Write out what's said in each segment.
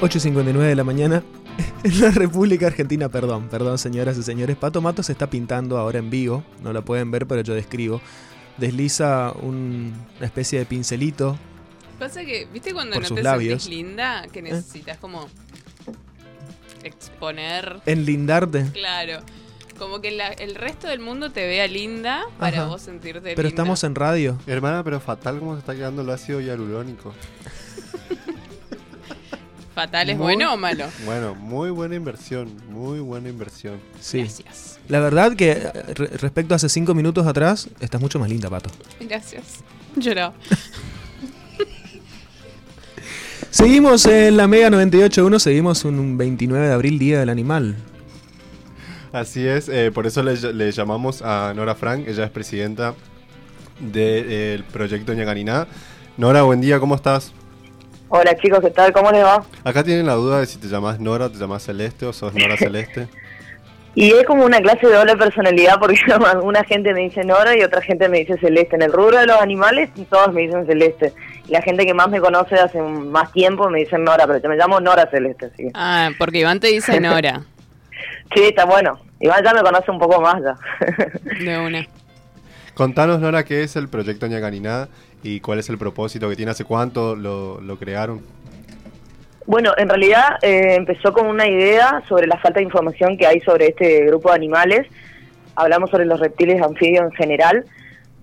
8.59 de la mañana en la República Argentina, perdón, perdón señoras y señores. Pato Mato se está pintando ahora en vivo, no lo pueden ver, pero yo describo. Desliza un- una especie de pincelito. Pasa que, ¿viste cuando Por no sus te labios. sentís linda? Que necesitas como exponer. Enlindarte. Claro. Como que la- el resto del mundo te vea linda para Ajá. vos sentirte Pero linda. estamos en radio. Hermana, pero fatal cómo se está quedando el ácido hialurónico. ¿Fatal es Muy- bueno o malo? Bueno, muy buena inversión, muy buena inversión. Sí. Gracias. La verdad que eh, re- respecto a hace cinco minutos atrás, estás mucho más linda, Pato. Gracias. Lloraba. Seguimos en la Mega 98.1, seguimos un 29 de abril, Día del Animal. Así es, eh, por eso le, le llamamos a Nora Frank, ella es presidenta del proyecto Ñacaniná. Nora, buen día, ¿cómo estás? Hola chicos, ¿qué tal? ¿Cómo les va? Acá tienen la duda de si te llamas Nora, te llamas Celeste o sos Nora Celeste. Y es como una clase de doble personalidad porque alguna gente me dice Nora y otra gente me dice Celeste. En el rubro de los animales todos me dicen Celeste. Y la gente que más me conoce hace más tiempo me dicen Nora, pero yo me llamo Nora Celeste. Que- Ah, porque Iván te dice Nora. Sí, está bueno. Iván ya me conoce un poco más ya. De una. Contanos, Nora, qué es el proyecto Ñacaniná y cuál es el propósito que tiene, hace cuánto lo, lo crearon. Bueno, en realidad eh, empezó con una idea sobre la falta de información que hay sobre este grupo de animales. Hablamos sobre los reptiles anfibios en general.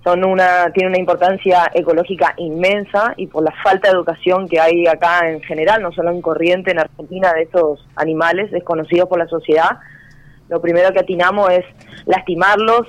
Son una, tienen una importancia ecológica inmensa y por la falta de educación que hay acá en general, no solo en corriente en Argentina, de estos animales desconocidos por la sociedad, lo primero que atinamos es lastimarlos,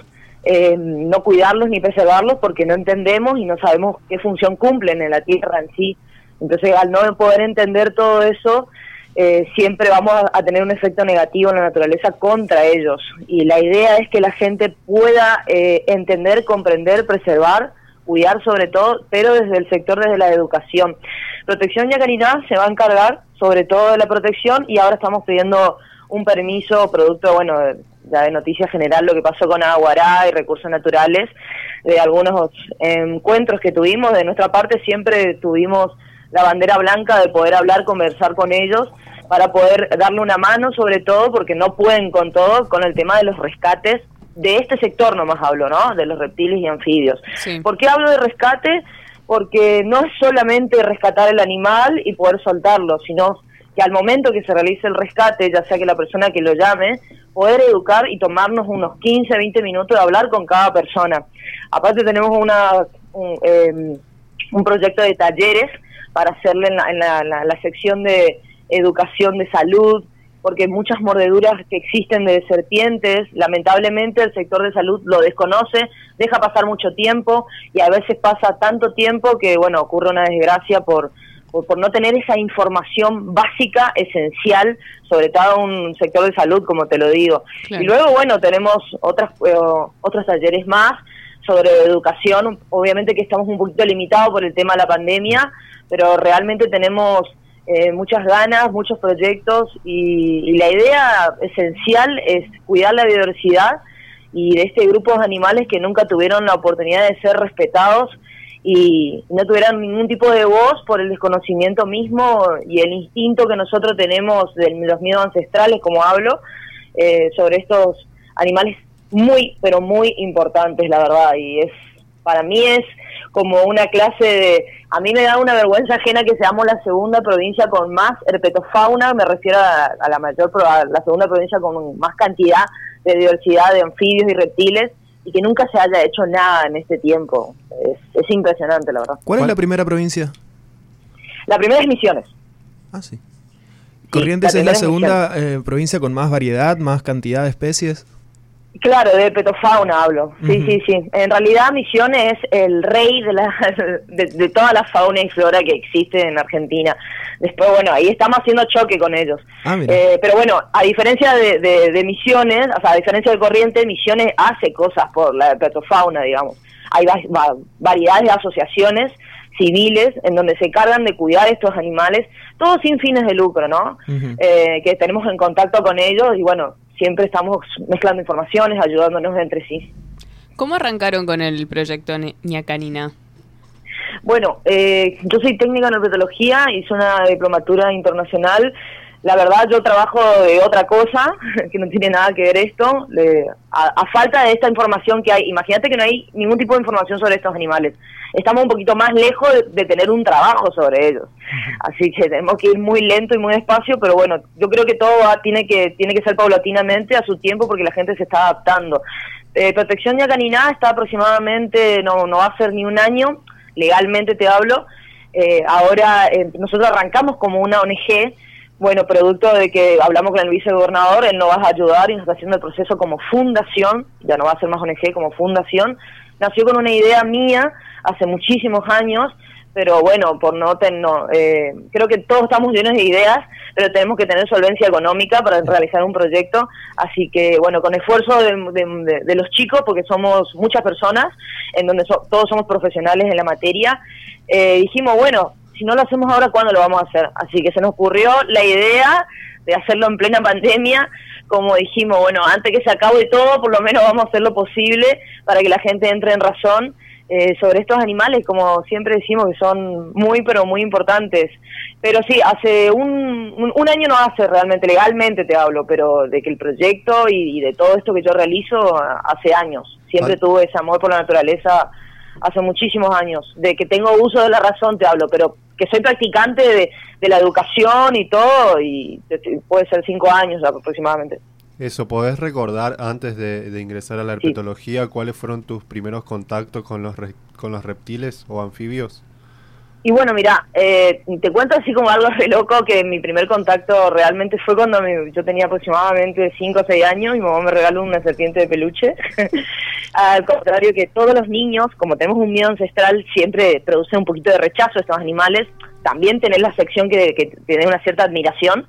eh, no cuidarlos ni preservarlos porque no entendemos y no sabemos qué función cumplen en la tierra en sí. Entonces, al no poder entender todo eso, eh, siempre vamos a, tener un efecto negativo en la naturaleza contra ellos. Y la idea es que la gente pueda eh, entender, comprender, preservar, cuidar sobre todo, pero desde el sector, desde la educación. Protección Yacarina se va a encargar sobre todo de la protección y ahora estamos pidiendo un permiso producto, bueno, ya de noticia general lo que pasó con Aguará y recursos naturales, de algunos encuentros que tuvimos. De nuestra parte siempre tuvimos la bandera blanca de poder hablar, conversar con ellos para poder darle una mano, sobre todo porque no pueden con todo, con el tema de los rescates de este sector nomás hablo, ¿no? De los reptiles y anfibios. Sí. ¿Por qué hablo de rescate? Porque no es solamente rescatar el animal y poder soltarlo, sino que al momento que se realice el rescate, ya sea que la persona que lo llame, poder educar y tomarnos unos 15, 20 minutos de hablar con cada persona. Aparte tenemos una un, eh, un proyecto de talleres para hacerle en la, en la- la- la sección de educación de salud, porque muchas mordeduras que existen de serpientes, lamentablemente el sector de salud lo desconoce, deja pasar mucho tiempo y a veces pasa tanto tiempo que, bueno, ocurre una desgracia por, por, por no tener esa información básica, esencial, sobre todo un sector de salud, como te lo digo. Claro. Y luego, bueno, tenemos otras, eh, otros talleres más sobre educación, obviamente que estamos un poquito limitados por el tema de la pandemia, pero realmente tenemos eh, muchas ganas, muchos proyectos y, y la idea esencial es cuidar la biodiversidad y de este grupo de animales que nunca tuvieron la oportunidad de ser respetados y no tuvieran ningún tipo de voz por el desconocimiento mismo y el instinto que nosotros tenemos de los miedos ancestrales, como hablo, eh, sobre estos animales muy, pero muy importantes, la verdad, y es para mí es como una clase de... A mí me da una vergüenza ajena que seamos la segunda provincia con más herpetofauna, me refiero a, a la mayor, a la segunda provincia con más cantidad de diversidad de anfibios y reptiles y que nunca se haya hecho nada en este tiempo. Es, es impresionante, la verdad. ¿Cuál, es la primera provincia? La primera es Misiones. Ah, sí. Corrientes la es la segunda eh, provincia con más variedad, más cantidad de especies. Claro, de herpetofauna hablo. Sí, sí, sí. En realidad Misiones es el rey de, la, de, de toda la fauna y flora que existe en Argentina. Después, bueno, ahí estamos haciendo choque con ellos. Ah. Eh, pero bueno, a diferencia de, de- de Misiones, o sea, a diferencia de Corrientes, Misiones hace cosas por la herpetofauna, digamos. Hay va- va- variedades de asociaciones civiles en donde se cargan de cuidar estos animales, todos sin fines de lucro, ¿no? Eh, que tenemos en contacto con ellos y bueno, siempre estamos mezclando informaciones, ayudándonos entre sí. ¿Cómo arrancaron con el proyecto Ni- Ñacanina? Bueno, eh, yo soy técnica en herpetología, hice una diplomatura internacional. La verdad, yo trabajo de otra cosa, que no tiene nada que ver esto. Le- a, a falta de esta información que hay, imagínate que no hay ningún tipo de información sobre estos animales. Estamos un poquito más lejos de, de tener un trabajo sobre ellos. Así que tenemos que ir muy lento y muy despacio, pero bueno, yo creo que todo va- tiene que tiene que ser paulatinamente a su tiempo porque la gente se está adaptando. Eh, protección ya canina está aproximadamente, no, no va a ser ni un año, legalmente te hablo. Eh, ahora eh, nosotros arrancamos como una ONG, bueno, producto de que hablamos con el vicegobernador, él nos va a ayudar y nos está haciendo el proceso como fundación, ya no va a ser más ONG, como fundación. Nació con una idea mía hace muchísimos años, pero bueno, por no, ten, no eh, creo que todos estamos llenos de ideas, pero tenemos que tener solvencia económica para realizar un proyecto, así que bueno, con esfuerzo de, de- de- de los chicos, porque somos muchas personas, en donde so- todos somos profesionales en la materia, eh, dijimos, bueno, si no lo hacemos ahora, ¿cuándo lo vamos a hacer? Así que se nos ocurrió la idea de hacerlo en plena pandemia, como dijimos, bueno, antes que se acabe todo, por lo menos vamos a hacer lo posible para que la gente entre en razón eh, sobre estos animales, como siempre decimos, que son muy, pero muy importantes. Pero sí, hace un, un, un año no hace realmente, legalmente te hablo, pero de que el proyecto y, y de todo esto que yo realizo a- hace años. Siempre Ah. tuve ese amor por la naturaleza hace muchísimos años. De que tengo uso de la razón te hablo, pero que soy practicante de, de la educación y todo, y de- puede ser cinco años aproximadamente. Eso, ¿podés recordar antes de, de ingresar a la Sí. herpetología cuáles fueron tus primeros contactos con los, re- con los reptiles o anfibios? Y bueno, mira, eh, te cuento así como algo re loco que mi primer contacto realmente fue cuando mi- yo tenía aproximadamente 5 o 6 años y mi mamá me regaló una serpiente de peluche. Al contrario que todos los niños, como tenemos un miedo ancestral, siempre produce un poquito de rechazo a estos animales. También tener la sección que, que tiene una cierta admiración.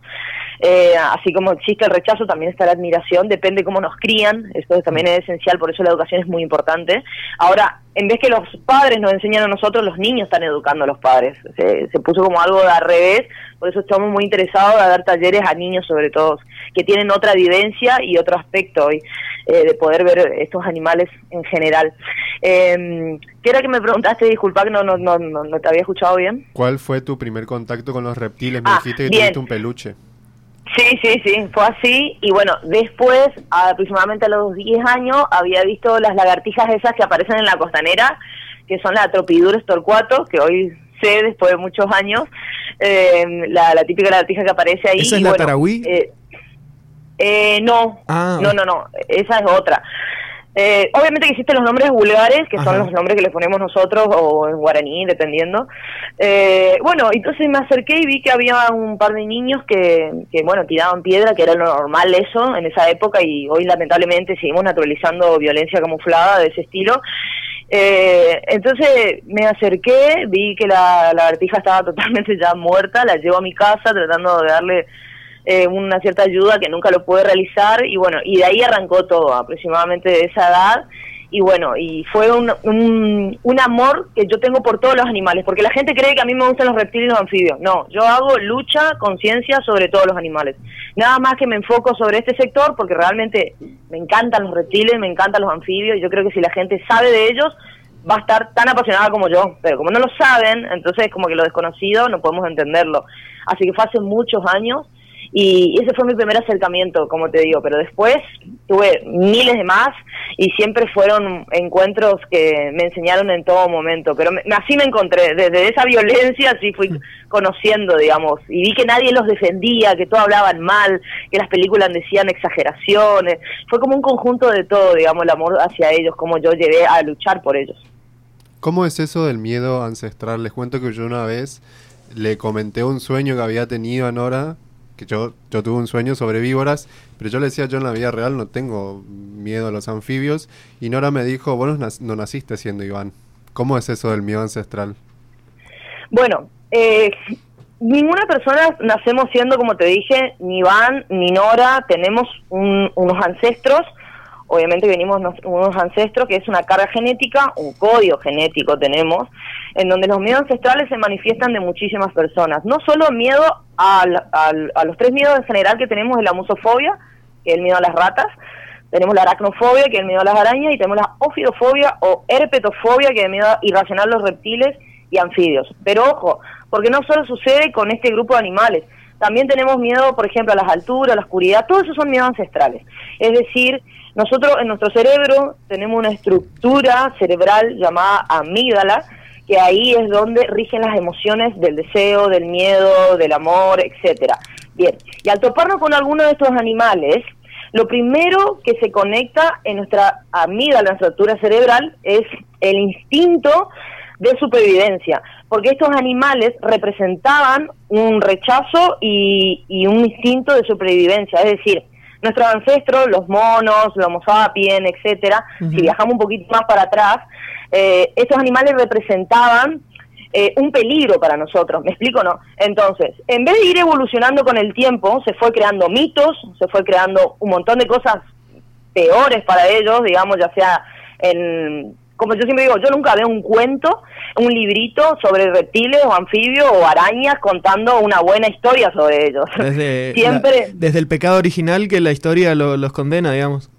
Eh, así como existe el rechazo, también está la admiración, depende cómo nos crían, esto también es esencial, por eso la educación es muy importante. Ahora, en vez que los padres nos enseñan a nosotros, los niños están educando a los padres. Se, se puso como algo de al revés, por eso estamos muy interesados en dar talleres a niños sobre todo, que tienen otra vivencia y otro aspecto hoy, eh, de poder ver estos animales en general. Eh, ¿Qué era que me preguntaste? Disculpa que no, no, no, no, te había escuchado bien. ¿Cuál fue tu primer contacto con los reptiles? Me Ah, dijiste que bien. tuviste un peluche. Sí, sí, sí, fue así. Y bueno, después, aproximadamente a los 10 años, había visto las lagartijas esas que aparecen en la costanera, que son la Tropidurus torcuato, que hoy sé después de muchos años, eh, la, la típica lagartija que aparece ahí. ¿Esa es y la bueno, tarahui? eh, eh, no, Ah. no, no, no, esa es otra. Eh, obviamente que existen los nombres vulgares, que Ajá. son los nombres que le ponemos nosotros, o en guaraní, dependiendo. Eh, bueno, entonces me acerqué y vi que había un par de niños que, que, bueno, tiraban piedra, que era lo normal eso en esa época, y hoy lamentablemente seguimos naturalizando violencia camuflada de ese estilo. Eh, entonces me acerqué, vi que la lagartija estaba totalmente ya muerta, la llevo a mi casa tratando de darle eh, una cierta ayuda que nunca lo pude realizar y bueno, y de ahí arrancó todo, aproximadamente de esa edad. Y bueno, y fue un, un, un amor que yo tengo por todos los animales, porque la gente cree que a mí me gustan los reptiles y los anfibios. No, yo hago lucha, conciencia sobre todos los animales. Nada más que me enfoco sobre este sector, porque realmente me encantan los reptiles, me encantan los anfibios, y yo creo que si la gente sabe de ellos, va a estar tan apasionada como yo. Pero como no lo saben, entonces como que lo desconocido no podemos entenderlo. Así que fue hace muchos años y ese fue mi primer acercamiento, como te digo, pero después tuve miles de más y siempre fueron encuentros que me enseñaron en todo momento, pero me- así me encontré, desde esa violencia así fui conociendo, digamos, y vi que nadie los defendía, que todos hablaban mal, que las películas decían exageraciones, fue como un conjunto de todo, digamos, el amor hacia ellos, como yo llegué a luchar por ellos. ¿Cómo es eso del miedo ancestral? Les cuento que yo una vez le comenté un sueño que había tenido a Nora, que yo, yo tuve un sueño sobre víboras, pero yo le decía, yo en la vida real no tengo miedo a los anfibios, y Nora me dijo, vos no, nac- no naciste siendo Iván. ¿Cómo es eso del miedo ancestral? Bueno, eh, ninguna persona nacemos siendo, como te dije, ni Iván ni Nora, tenemos un- unos ancestros, obviamente venimos nos- unos ancestros que es una carga genética, un código genético tenemos, en donde los miedos ancestrales se manifiestan de muchísimas personas. No solo miedo al- a los tres miedos en general que tenemos la musofobia, que es el miedo a las ratas, tenemos la aracnofobia, que es el miedo a las arañas, y tenemos la ofidofobia o herpetofobia, que es el miedo irracional a los reptiles, y anfibios. Pero ojo, porque no solo sucede con este grupo de animales, también tenemos miedo, por ejemplo, a las alturas, a la oscuridad, todos esos son miedos ancestrales. Es decir, nosotros en nuestro cerebro tenemos una estructura cerebral llamada amígdala, que ahí es donde rigen las emociones del deseo, del miedo, del amor, etcétera. Bien, y al toparnos con alguno de estos animales, lo primero que se conecta en nuestra amígdala, la estructura cerebral, es el instinto de supervivencia, porque estos animales representaban un rechazo y, un instinto de supervivencia, es decir, nuestros ancestros, los monos, los homo sapiens, etcétera, si viajamos un poquito más para atrás, eh, estos animales representaban eh, un peligro para nosotros, ¿me explico no? Entonces, en vez de ir evolucionando con el tiempo, se fue creando mitos, se fue creando un montón de cosas peores para ellos, digamos, ya sea en como yo siempre digo, yo nunca veo un cuento, un librito sobre reptiles o anfibios o arañas contando una buena historia sobre ellos. Desde, Siempre... desde el pecado original que la historia los condena, digamos.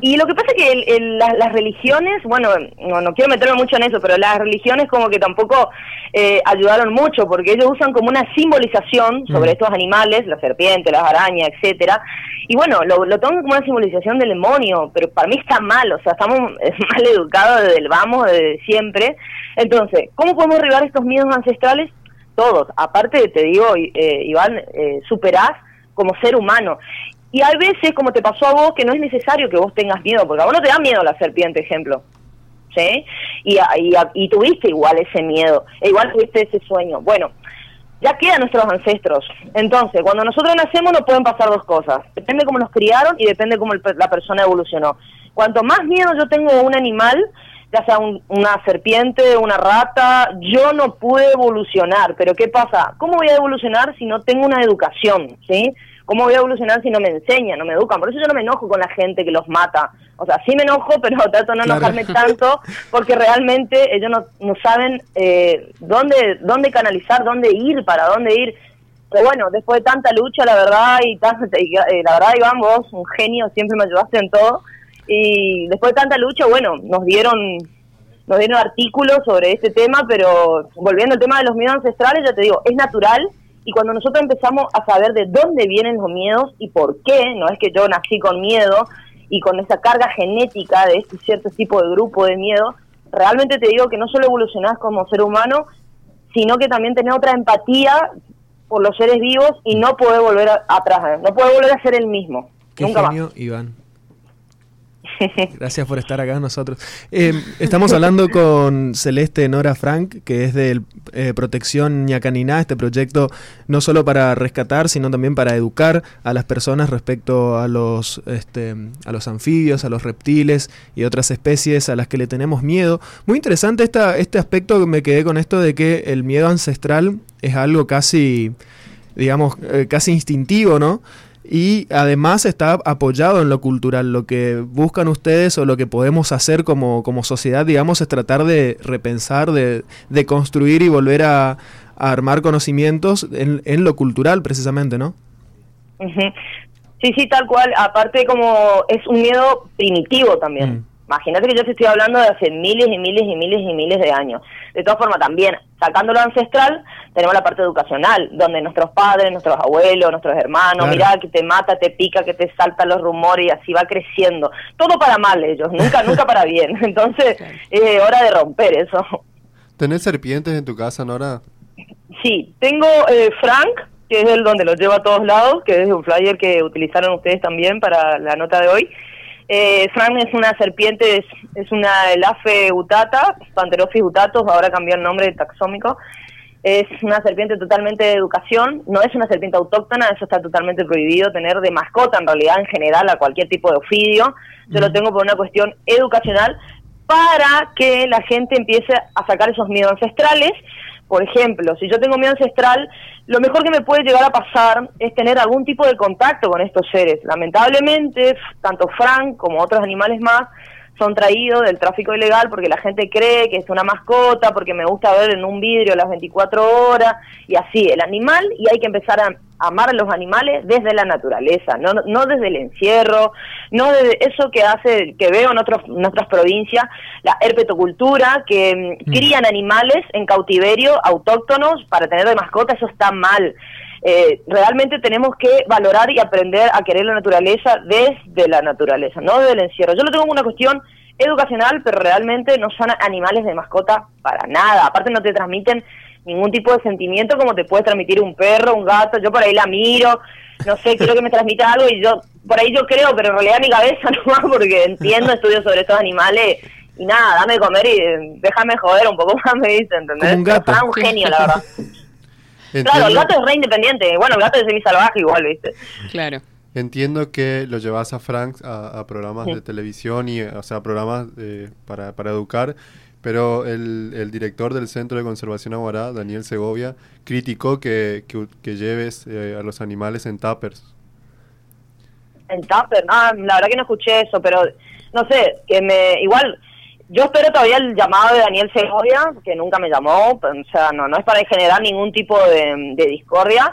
Y lo que pasa es que las religiones, bueno, no, quiero meterme mucho en eso, pero las religiones como que tampoco eh, ayudaron mucho, porque ellos usan como una simbolización sobre mm. estos animales, la serpiente, las arañas, etcétera, y bueno, lo, lo toman como una simbolización del demonio, pero para mí está mal, o sea, estamos mal educados desde el vamos, desde siempre. Entonces, ¿cómo podemos arribar estos miedos ancestrales? Todos, aparte, te digo, eh, Iván, eh, superás como ser humano. Y hay veces, como te pasó a vos, que no es necesario que vos tengas miedo, porque a vos no te da miedo la serpiente, ejemplo. ¿Sí? Y, y, y tuviste igual ese miedo, e igual tuviste ese sueño. Bueno, ya quedan nuestros ancestros. Entonces, cuando nosotros nacemos no pueden pasar dos cosas. Depende cómo nos criaron y depende cómo la persona evolucionó. Cuanto más miedo yo tengo a un animal, ya sea una serpiente, una rata, yo no pude evolucionar. Pero ¿qué pasa? ¿Cómo voy a evolucionar si no tengo una educación? ¿Sí? ¿Cómo voy a evolucionar si no me enseñan, no me educan? Por eso yo no me enojo con la gente que los mata. O sea, sí me enojo, pero trato de no enojarme tanto porque realmente ellos no, no saben eh, dónde, dónde canalizar, dónde ir, para dónde ir. Pero bueno, después de tanta lucha, la verdad, y, eh, la verdad, Iván, vos, un genio, siempre me ayudaste en todo. Y después de tanta lucha, bueno, nos dieron nos dieron artículos sobre este tema, pero volviendo al tema de los miedos ancestrales, ya te digo, es natural y cuando nosotros empezamos a saber de dónde vienen los miedos y por qué, no es que yo nací con miedo y con esa carga genética de este cierto tipo de grupo de miedo, realmente te digo que no solo evolucionás como ser humano, sino que también tenés otra empatía por los seres vivos y no podés volver atrás, no podés volver a ser el mismo. Qué Nunca genio, Iván. Gracias por estar acá con nosotros. Eh, estamos hablando con Celeste Nora Frank, que es de eh, Protección Ñacaniná, este proyecto no solo para rescatar, sino también para educar a las personas respecto a los, este, a los anfibios, a los reptiles y otras especies a las que le tenemos miedo. Muy interesante esta, este aspecto que me quedé con esto de que el miedo ancestral es algo casi, digamos, eh, casi instintivo, ¿no? Y además está apoyado en lo cultural. Lo que buscan ustedes o lo que podemos hacer como, como sociedad, digamos, es tratar de repensar, de, de construir y volver a, armar conocimientos en, en, lo cultural, precisamente, ¿no? Sí, sí, tal cual. Aparte, como es un miedo primitivo también. Mm. Imagínate que yo te estoy hablando de hace miles y miles y miles y miles de años. De todas formas, también, sacando lo ancestral, tenemos la parte educacional, donde nuestros padres, nuestros abuelos, nuestros hermanos, mira que te mata, te pica, que te saltan los rumores y así va creciendo. Todo para mal ellos, nunca, nunca para bien. Entonces, es hora de romper eso. ¿Tenés serpientes en tu casa, Nora? Sí, tengo eh, Frank, que es el donde los lleva a todos lados, que es un flyer que utilizaron ustedes también para la nota de hoy. Eh, Frank es una serpiente, es, una elafe utata, Panterophis utatus, ahora cambió el nombre taxómico. Es una serpiente totalmente de educación, no es una serpiente autóctona, eso está totalmente prohibido tener de mascota en realidad en general a cualquier tipo de ofidio. Yo lo tengo por una cuestión educacional para que la gente empiece a sacar esos miedos ancestrales por ejemplo, si yo tengo miedo ancestral, lo mejor que me puede llegar a pasar es tener algún tipo de contacto con estos seres. Lamentablemente, tanto Frank como otros animales más son traídos del tráfico ilegal porque la gente cree que es una mascota, porque me gusta ver en un vidrio las 24 horas y así, el animal, y hay que empezar a amar a los animales desde la naturaleza, no, no desde el encierro, no desde eso que hace, que veo en, otros, en otras provincias, la herpetocultura, que mm, Mm. crían animales en cautiverio autóctonos para tener de mascota, eso está mal. Eh, realmente tenemos que valorar y aprender a querer la naturaleza desde la naturaleza, no desde el encierro. Yo lo tengo como una cuestión educacional, pero realmente no son animales de mascota para nada. Aparte no te transmiten ningún tipo de sentimiento como te puede transmitir un perro, un gato. Yo por ahí la miro, no sé, quiero que me transmita algo y yo, por ahí yo creo, pero en realidad mi cabeza no va porque entiendo estudios sobre estos animales y nada, dame de comer y eh, déjame joder un poco más, me dice, ¿entendés? Como un gato. Pero un genio, la verdad. Entiendo, Claro, el gato es re independiente. Bueno, el gato es semi-salvaje igual, ¿viste? Claro. entiendo que lo llevas a Frank a, a programas Sí. de televisión y, o sea, programas eh, para, para educar, pero el, el director del Centro de Conservación Aguará, Daniel Segovia, criticó que, que, que lleves eh, a los animales en tuppers. En Tupper, ah, la verdad que no escuché eso, pero no sé, que me. Igual, yo espero todavía el llamado de Daniel Segovia, que nunca me llamó, o sea, no, no es para generar ningún tipo de, discordia.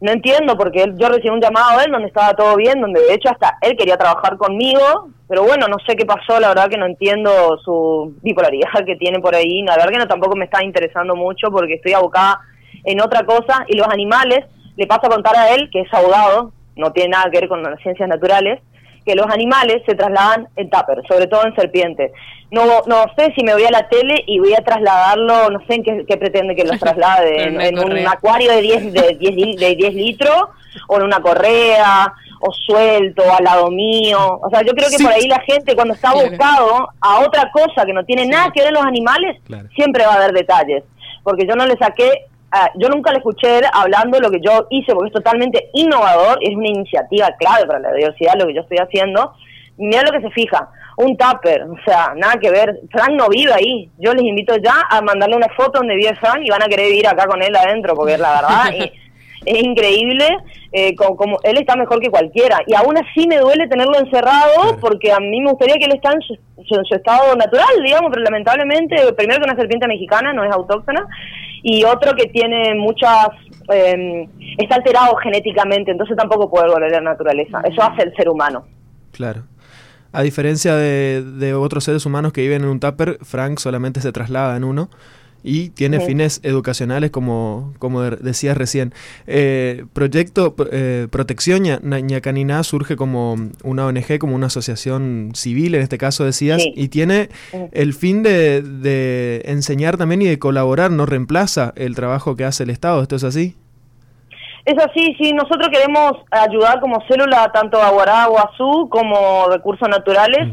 No entiendo, porque él- yo recibí un llamado de él donde estaba todo bien, donde de hecho hasta él quería trabajar conmigo, pero bueno, no sé qué pasó, la verdad que no entiendo su bipolaridad que tiene por ahí, la verdad que no tampoco me está interesando mucho porque estoy abocada en otra cosa y los animales, le paso a contar a él, que es abogado, no tiene nada que ver con las ciencias naturales, que los animales se trasladan en tupper, sobre todo en serpientes. No, no sé si me voy a la tele y voy a trasladarlo, no sé en qué, qué pretende que los traslade, en, en un acuario de 10, de, 10, li- de 10 litros, o en una correa, o suelto, al lado mío. O sea, yo creo que Sí. por ahí la gente cuando está Claro. buscado a otra cosa que no tiene nada que ver en los animales, Claro. siempre va a haber detalles. Porque yo no le saqué, ah, yo nunca le escuché hablando de lo que yo hice, porque es totalmente innovador, es una iniciativa clave para la diversidad lo que yo estoy haciendo. Y Mira lo que se fija, un tupper, o sea, nada que ver. Frank no vive ahí. Yo les invito ya a mandarle una foto donde vive Frank y van a querer vivir acá con él adentro, porque la verdad es, es increíble. eh, como, como él está mejor que cualquiera. Y aún así me duele tenerlo encerrado, porque a mí me gustaría que él esté en su, su- en su estado natural, digamos, pero lamentablemente, primero que una serpiente mexicana no es autóctona, y otro que tiene muchas. eh, está alterado genéticamente, entonces tampoco puede volver a la naturaleza. Eso hace el ser humano. Claro. A diferencia de, de otros seres humanos que viven en un tupper, Frank solamente se traslada en uno y tiene fines educacionales como, como de- decías recién. Eh, Proyecto eh, Protección Ñacaniná surge como una ONG, como una asociación civil, en este caso decías, Sí. y tiene el fin de, de enseñar también y de colaborar, no reemplaza el trabajo que hace el Estado. ¿Esto es así? Es así, sí, nosotros queremos ayudar como célula tanto a Guará, Guazú como recursos naturales.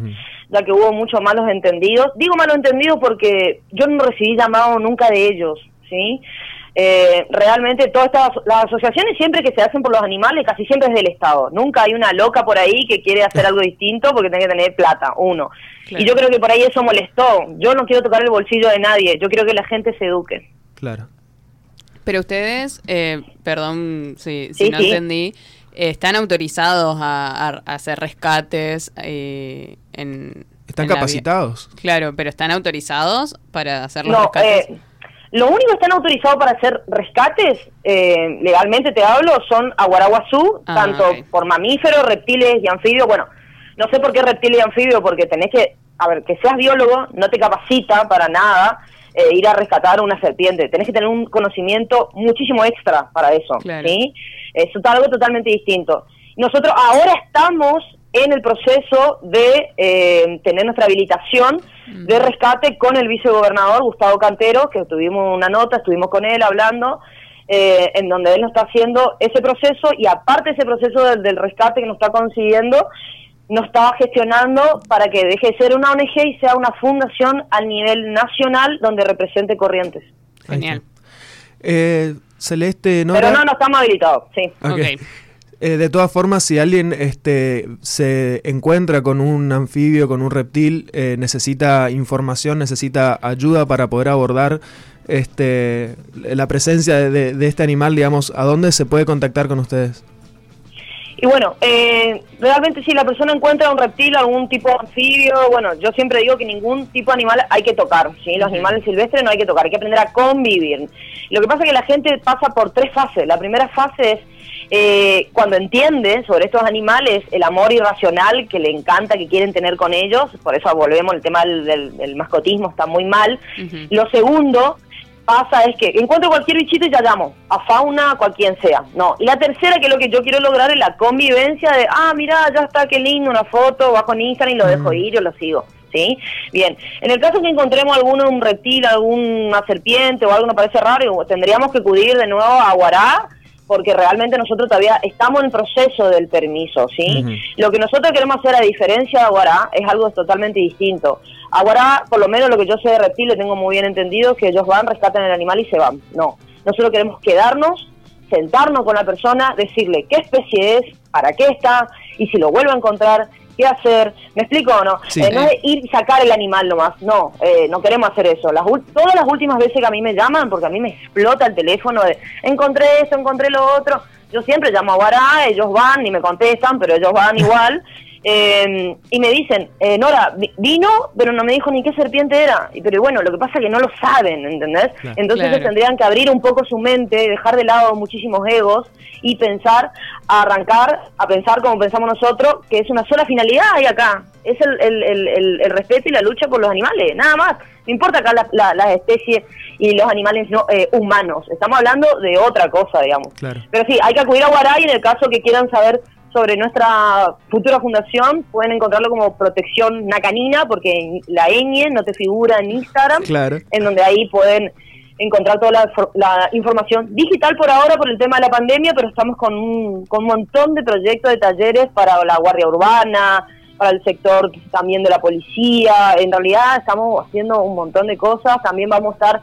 Ya que hubo muchos malos entendidos. Digo malos entendidos porque yo no recibí llamado nunca de ellos, ¿sí? Eh, realmente todas estas las asociaciones siempre que se hacen por los animales casi siempre es del Estado. Nunca hay una loca por ahí que quiere hacer algo distinto porque tiene que tener plata, uno. Claro. Y yo creo que por ahí eso molestó. Yo no quiero tocar el bolsillo de nadie, yo quiero que la gente se eduque. Claro. Pero ustedes, eh, perdón si, si Sí, no sí. entendí, eh, ¿están autorizados a, a- a hacer rescates eh, en... Están en la vi- capacitados. Claro, pero ¿están autorizados para hacer los No, rescates? eh, lo único que están autorizados para hacer rescates, eh, legalmente te hablo, son aguaraguazú, Ah, tanto por mamíferos, reptiles y anfibios. Bueno, no sé por qué reptiles y anfibios, porque tenés que, a ver, que seas biólogo no te capacita para nada eh, ir a rescatar una serpiente. Tenés que tener un conocimiento muchísimo extra para eso, Claro. ¿sí? Es algo totalmente distinto. Nosotros ahora estamos en el proceso de eh, tener nuestra habilitación de rescate con el vicegobernador Gustavo Cantero, que tuvimos una nota, estuvimos con él hablando, eh, en donde él nos está haciendo ese proceso y aparte ese proceso del, del rescate que nos está consiguiendo, nos está gestionando para que deje de ser una ONG y sea una fundación a nivel nacional donde represente Corrientes. Genial. Eh, Celeste, Nora. Pero no, no estamos habilitados, sí. Ok. Ok. Eh, de todas formas, si alguien este, se encuentra con un anfibio, con un reptil, eh, necesita información, necesita ayuda para poder abordar este, la presencia de, de- de este animal, digamos, ¿a dónde se puede contactar con ustedes? Y bueno, eh, realmente si la persona encuentra un reptil, algún tipo de anfibio, bueno, yo siempre digo que ningún tipo de animal hay que tocar, ¿sí? Los animales silvestres no hay que tocar, hay que aprender a convivir. Lo que pasa es que la gente pasa por tres fases. La primera fase es eh, cuando entiende sobre estos animales el amor irracional que le encanta, que quieren tener con ellos, por eso volvemos, el tema del, del, mascotismo está muy mal. Lo segundo pasa es que encuentro cualquier bichito y ya llamo, a fauna, a cualquier sea. No. Y la tercera, que es lo que yo quiero lograr, es la convivencia de, ah, mira, ya está, qué lindo, una foto, bajo en Instagram y lo dejo ir, yo lo sigo. ¿Sí? Bien, en el caso que encontremos alguno, un reptil, alguna serpiente o algo que nos parece raro, tendríamos que acudir de nuevo a Guará porque realmente nosotros todavía estamos en proceso del permiso, ¿sí? Lo que nosotros queremos hacer a diferencia de Aguará es algo totalmente distinto. Aguará, por lo menos lo que yo sé de reptiles, tengo muy bien entendido, que ellos van, rescatan el animal y se van. No, nosotros queremos quedarnos, sentarnos con la persona, decirle qué especie es, para qué está, y si lo vuelvo a encontrar, qué hacer. ¿Me explico o no? Eh, no es ir y sacar el animal nomás. No, eh, no queremos hacer eso. Las, todas las últimas veces que a mí me llaman, porque a mí me explota el teléfono de encontré esto, encontré lo otro. Yo siempre llamo a Guará, ellos van y me contestan, pero ellos van igual. Eh, y me dicen, eh, Nora, vino, pero no me dijo ni qué serpiente era. Y, pero bueno, lo que pasa es que no lo saben, ¿entendés? Entonces tendrían que abrir un poco su mente, dejar de lado muchísimos egos y pensar, a arrancar a pensar como pensamos nosotros, que es una sola finalidad ahí acá. Es el, el, el, el respeto y la lucha por los animales, nada más. No importa acá las especies y los animales no, eh, humanos. Estamos hablando de otra cosa, digamos. Pero sí, hay que acudir a Guaray en el caso que quieran saber sobre nuestra futura fundación, pueden encontrarlo como Protección Nacanina, porque la ñ no te figura en Instagram, en donde ahí pueden encontrar toda la, información digital por ahora por el tema de la pandemia, pero estamos con un, con un montón de proyectos de talleres para la Guardia Urbana, para el sector también de la policía, en realidad estamos haciendo un montón de cosas, también vamos a estar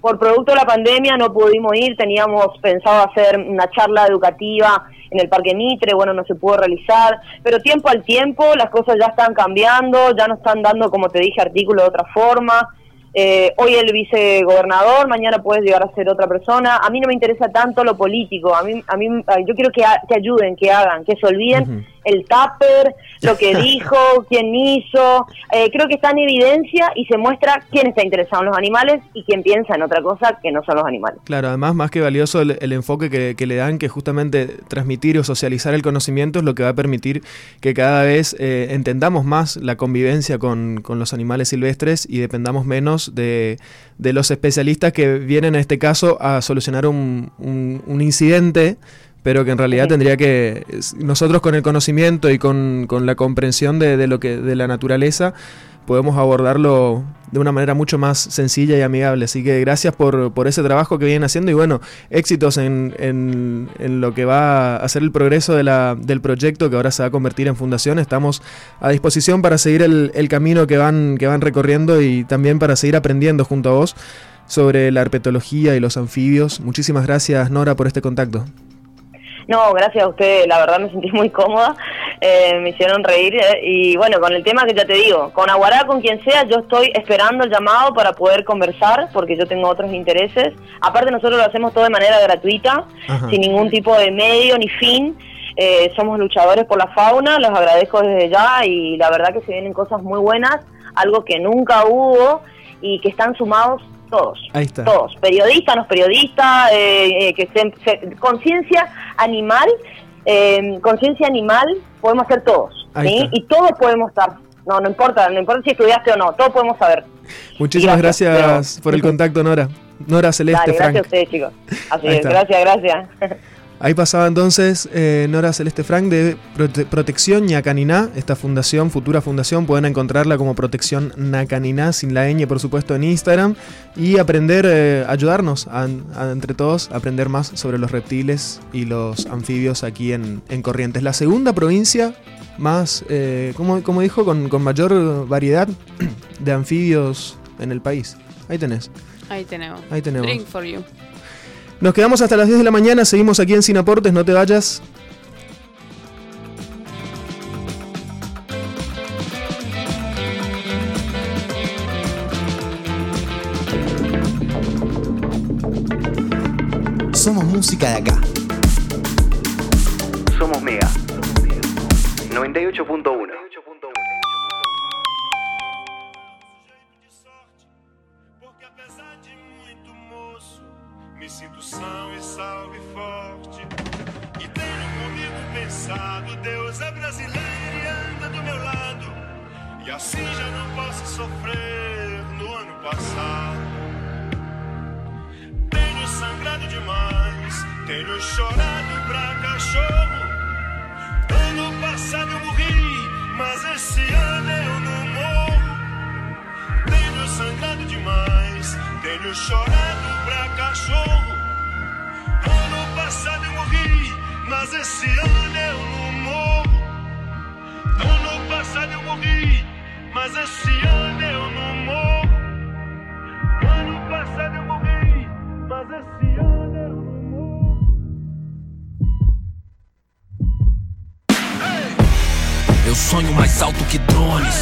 por producto de la pandemia no pudimos ir, teníamos pensado hacer una charla educativa en el Parque Mitre, bueno, no se pudo realizar, pero tiempo al tiempo las cosas ya están cambiando, ya no están dando, como te dije, artículos de otra forma. Eh, hoy el vicegobernador, mañana puedes llegar a ser otra persona. A mí no me interesa tanto lo político, a mí, a mí yo quiero que, que ayuden, que hagan, que se olviden el tupper, lo que dijo, quién hizo. Eh, creo que está en evidencia y se muestra quién está interesado en los animales y quién piensa en otra cosa que no son los animales. Claro, además más que valioso el, enfoque que, le dan, que justamente transmitir o socializar el conocimiento es lo que va a permitir que cada vez eh, entendamos más la convivencia con, los animales silvestres y dependamos menos de, los especialistas que vienen en este caso a solucionar un, un incidente pero que en realidad tendría que nosotros con el conocimiento y con, la comprensión de, lo que de la naturaleza podemos abordarlo de una manera mucho más sencilla y amigable. Así que gracias por, por ese trabajo que vienen haciendo y bueno, éxitos en, en, lo que va a ser el progreso de la, del proyecto que ahora se va a convertir en fundación. Estamos a disposición para seguir el, el camino que van, que van recorriendo y también para seguir aprendiendo junto a vos sobre la herpetología y los anfibios. Muchísimas gracias Nora por este contacto. No, gracias a usted, la verdad me sentí muy cómoda, eh, me hicieron reír eh, y bueno, con el tema que ya te digo, con Aguará, con quien sea, yo estoy esperando el llamado para poder conversar porque yo tengo otros intereses. Aparte nosotros lo hacemos todo de manera gratuita, sin ningún tipo de medio ni fin. Eh, somos luchadores por la fauna, los agradezco desde ya y la verdad que se vienen cosas muy buenas, algo que nunca hubo y que están sumados todos. Todos. Periodistas, no periodistas, eh, eh, que se, conciencia animal, eh, conciencia animal, podemos ser todos. Y todos podemos estar. No, no importa, no importa si estudiaste o no, todos podemos saber. Muchísimas gracias, por el contacto, Nora. Nora Celeste, Gracias a ustedes, chicos. Así es, gracias, gracias. Ahí pasaba entonces eh, Nora Celeste Frank de Protección Ñacaniná, esta fundación, futura fundación, pueden encontrarla como Protección Nacaniná, sin la ñ por supuesto en Instagram, y aprender, eh, ayudarnos a, entre todos aprender más sobre los reptiles y los anfibios aquí en, Corrientes. La segunda provincia más, eh, como, dijo, con, con mayor variedad de anfibios en el país. Ahí tenés. Ahí tenemos. Ahí tenemos. Drink for you. Nos quedamos hasta las 10 de la mañana, seguimos aquí en Sin Aportes, no te vayas. Somos música de acá. Somos Mega 98.1. E assim já não posso sofrer no ano passado. Tenho sangrado demais, tenho chorado pra cachorro. Ano passado eu morri, mas esse ano eu não morro. Tenho sangrado demais, tenho chorado pra cachorro. Ano passado eu morri, mas esse ano eu não morro. Ano passado eu morri, mas esse ano eu não morro. Ano passado eu morri, mas esse ano eu não morro. Eu sonho mais alto que drones.